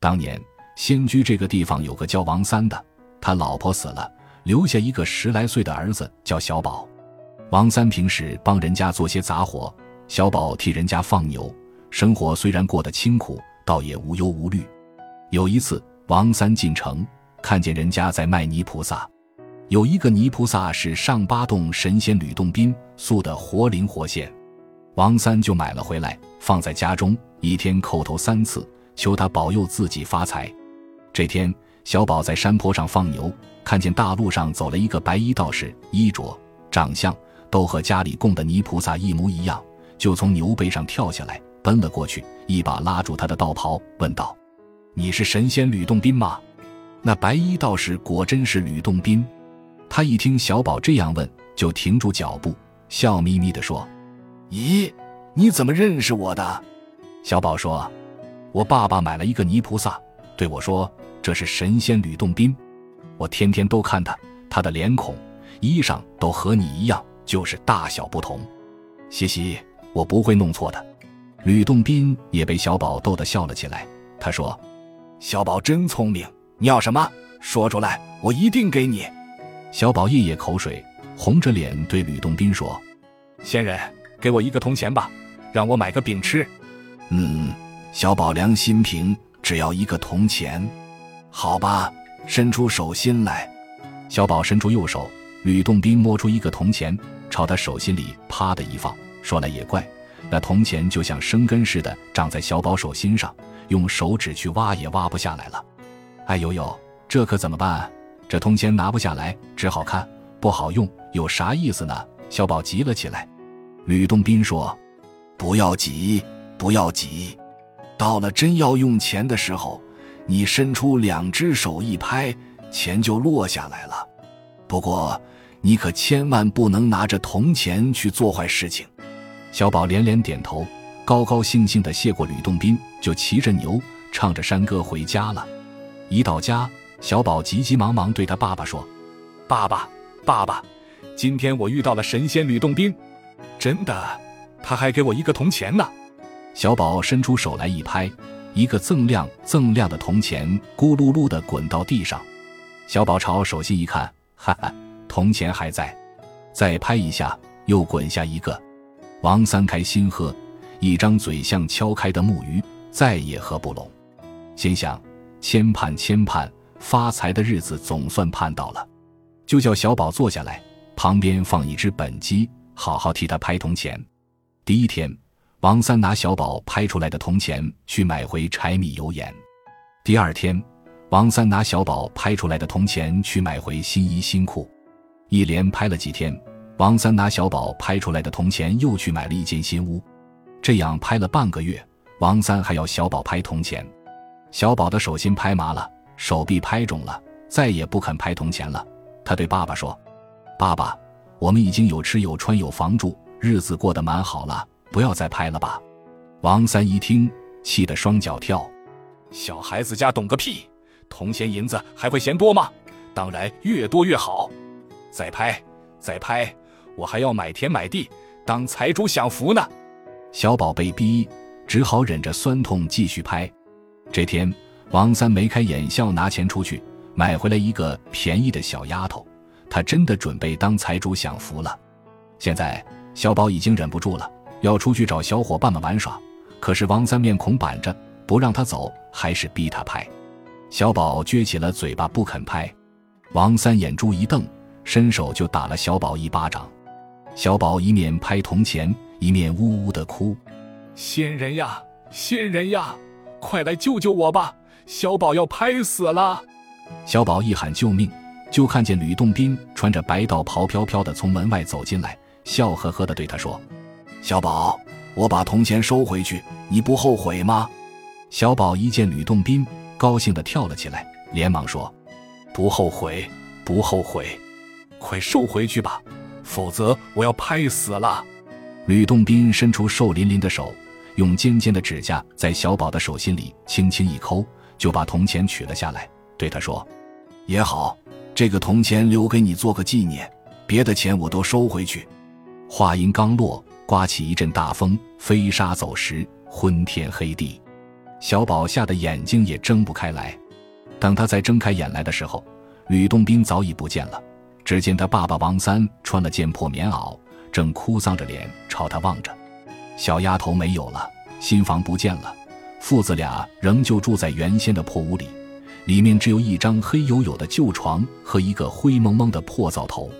当年仙居这个地方有个叫王三的，他老婆死了，留下一个十来岁的儿子叫小宝。王三平时帮人家做些杂活，小宝替人家放牛，生活虽然过得清苦，倒也无忧无虑。有一次，王三进城，看见人家在卖泥菩萨，有一个泥菩萨是上八洞神仙吕洞宾塑的活灵活现，王三就买了回来，放在家中，一天叩头三次，求他保佑自己发财。这天，小宝在山坡上放牛，看见大路上走了一个白衣道士，衣着、长相。都和家里供的泥菩萨一模一样，就从牛背上跳下来，奔了过去，一把拉住他的道袍，问道：“你是神仙吕洞宾吗？”那白衣道士果真是吕洞宾。他一听小宝这样问，就停住脚步，笑眯眯地说：“咦，你怎么认识我的？”小宝说：“我爸爸买了一个泥菩萨，对我说这是神仙吕洞宾，我天天都看他，他的脸孔、衣裳都和你一样。”就是大小不同，嘻嘻，我不会弄错的。吕洞宾也被小宝逗得笑了起来。他说：“小宝真聪明，你要什么说出来，我一定给你。”小宝咽咽口水，红着脸对吕洞宾说：“仙人，给我一个铜钱吧，让我买个饼吃。”嗯，小宝良心平，只要一个铜钱，好吧，伸出手心来。小宝伸出右手，吕洞宾摸出一个铜钱。朝他手心里啪的一放，说来也怪，那铜钱就像生根似的长在小宝手心上，用手指去挖也挖不下来了。哎呦呦，这可怎么办？这铜钱拿不下来，只好看，不好用，有啥意思呢？小宝急了起来。吕洞宾说：“不要急，不要急，到了真要用钱的时候，你伸出两只手一拍，钱就落下来了。不过。”你可千万不能拿着铜钱去做坏事情。小宝连连点头，高高兴兴地谢过吕洞宾，就骑着牛，唱着山歌回家了。一到家，小宝急急忙忙对他爸爸说：“爸爸，爸爸，今天我遇到了神仙吕洞宾，真的，他还给我一个铜钱呢。”小宝伸出手来一拍，一个锃亮锃亮的铜钱咕噜噜地滚到地上。小宝朝手心一看，哈哈。铜钱还在，再拍一下，又滚下一个。王三开心喝，一张嘴像敲开的木鱼，再也合不拢。心想：千盼千盼，发财的日子总算盼到了。就叫小宝坐下来，旁边放一只本鸡，好好替他拍铜钱。第一天，王三拿小宝拍出来的铜钱去买回柴米油盐。第二天，王三拿小宝拍出来的铜钱去买回新衣新裤。一连拍了几天，王三拿小宝拍出来的铜钱又去买了一间新屋。这样拍了半个月，王三还要小宝拍铜钱。小宝的手心拍麻了，手臂拍肿了，再也不肯拍铜钱了。他对爸爸说：“爸爸，我们已经有吃有穿有房住，日子过得蛮好了，不要再拍了吧。”王三一听，气得双脚跳：“小孩子家懂个屁！铜钱银子还会嫌多吗？当然越多越好。”再拍，再拍，我还要买田买地，当财主享福呢。小宝被逼，只好忍着酸痛继续拍。这天，王三眉开眼笑，拿钱出去买回来一个便宜的小丫头，他真的准备当财主享福了。现在，小宝已经忍不住了，要出去找小伙伴们玩耍。可是王三面孔板着，不让他走，还是逼他拍。小宝撅起了嘴巴，不肯拍。王三眼珠一瞪。伸手就打了小宝一巴掌，小宝一面拍铜钱，一面呜呜的哭：“仙人呀，仙人呀，快来救救我吧！小宝要拍死了！”小宝一喊救命，就看见吕洞宾穿着白道袍飘飘的从门外走进来，笑呵呵的对他说：“小宝，我把铜钱收回去，你不后悔吗？”小宝一见吕洞宾，高兴的跳了起来，连忙说：“不后悔，不后悔。”快收回去吧，否则我要拍死了！吕洞宾伸出瘦淋淋的手，用尖尖的指甲在小宝的手心里轻轻一抠，就把铜钱取了下来，对他说：“也好，这个铜钱留给你做个纪念，别的钱我都收回去。”话音刚落，刮起一阵大风，飞沙走石，昏天黑地。小宝吓得眼睛也睁不开来。等他再睁开眼来的时候，吕洞宾早已不见了。只见他爸爸王三穿了件破棉袄，正哭丧着脸朝他望着。小丫头没有了，新房不见了，父子俩仍旧住在原先的破屋里，里面只有一张黑黝黝的旧床和一个灰蒙蒙的破灶头。